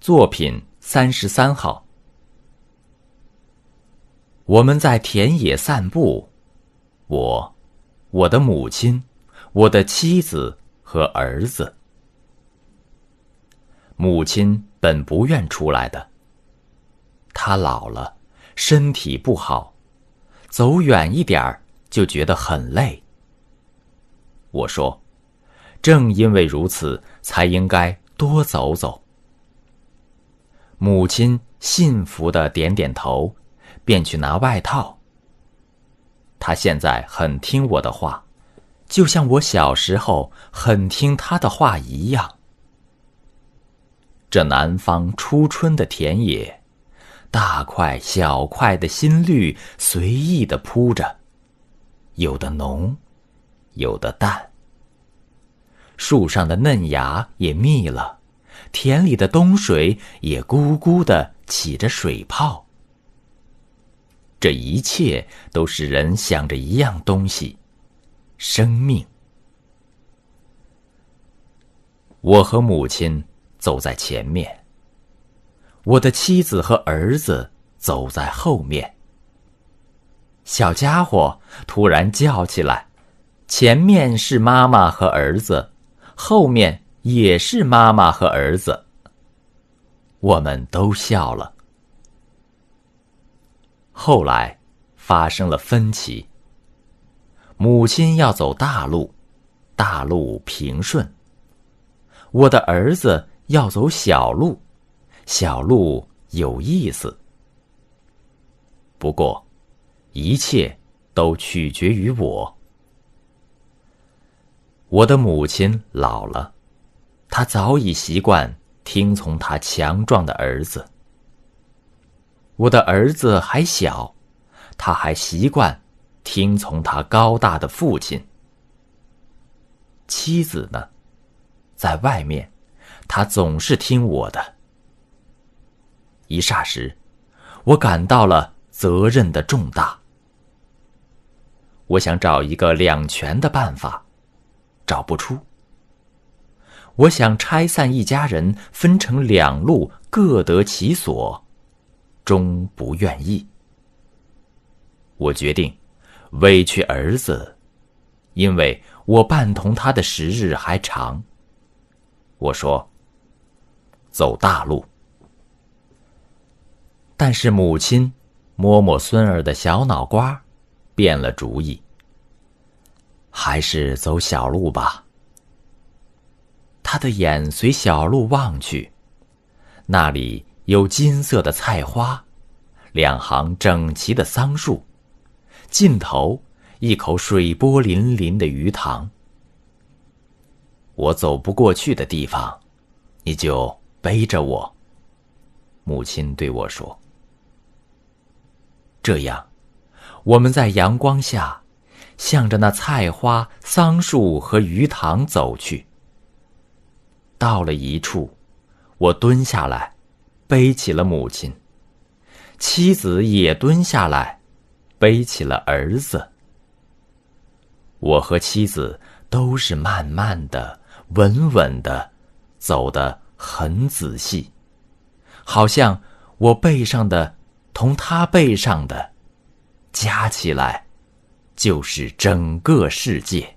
作品三十三号。我们在田野散步，我、我的母亲、我的妻子和儿子。母亲本不愿出来的，她老了，身体不好，走远一点儿就觉得很累。我说，正因为如此，才应该多走走。母亲幸福的点点头，便去拿外套。她现在很听我的话，就像我小时候很听她的话一样。这南方初春的田野，大块小块的新绿随意的铺着，有的浓，有的淡。树上的嫩芽也密了。田里的冬水也咕咕的起着水泡。这一切都使人想着一样东西：生命。我和母亲走在前面，我的妻子和儿子走在后面。小家伙突然叫起来：“前面是妈妈和儿子，后面……”也是妈妈和儿子。我们都笑了。后来发生了分歧。母亲要走大路，大路平顺；我的儿子要走小路，小路有意思。不过，一切都取决于我。我的母亲老了。他早已习惯听从他强壮的儿子。我的儿子还小，他还习惯听从他高大的父亲。妻子呢，在外面，他总是听我的。一霎时，我感到了责任的重大。我想找一个两全的办法，找不出。我想拆散一家人，分成两路，各得其所，终不愿意。我决定委屈儿子，因为我伴同他的时日还长。我说：“走大路。”但是母亲摸摸孙儿的小脑瓜，变了主意，还是走小路吧。他的眼随小路望去，那里有金色的菜花，两行整齐的桑树，尽头一口水波粼粼的鱼塘。我走不过去的地方，你就背着我。母亲对我说：“这样，我们在阳光下，向着那菜花、桑树和鱼塘走去。”到了一处，我蹲下来，背起了母亲。妻子也蹲下来，背起了儿子。我和妻子都是慢慢的、稳稳的，走得很仔细，好像我背上的同他背上的，加起来，就是整个世界。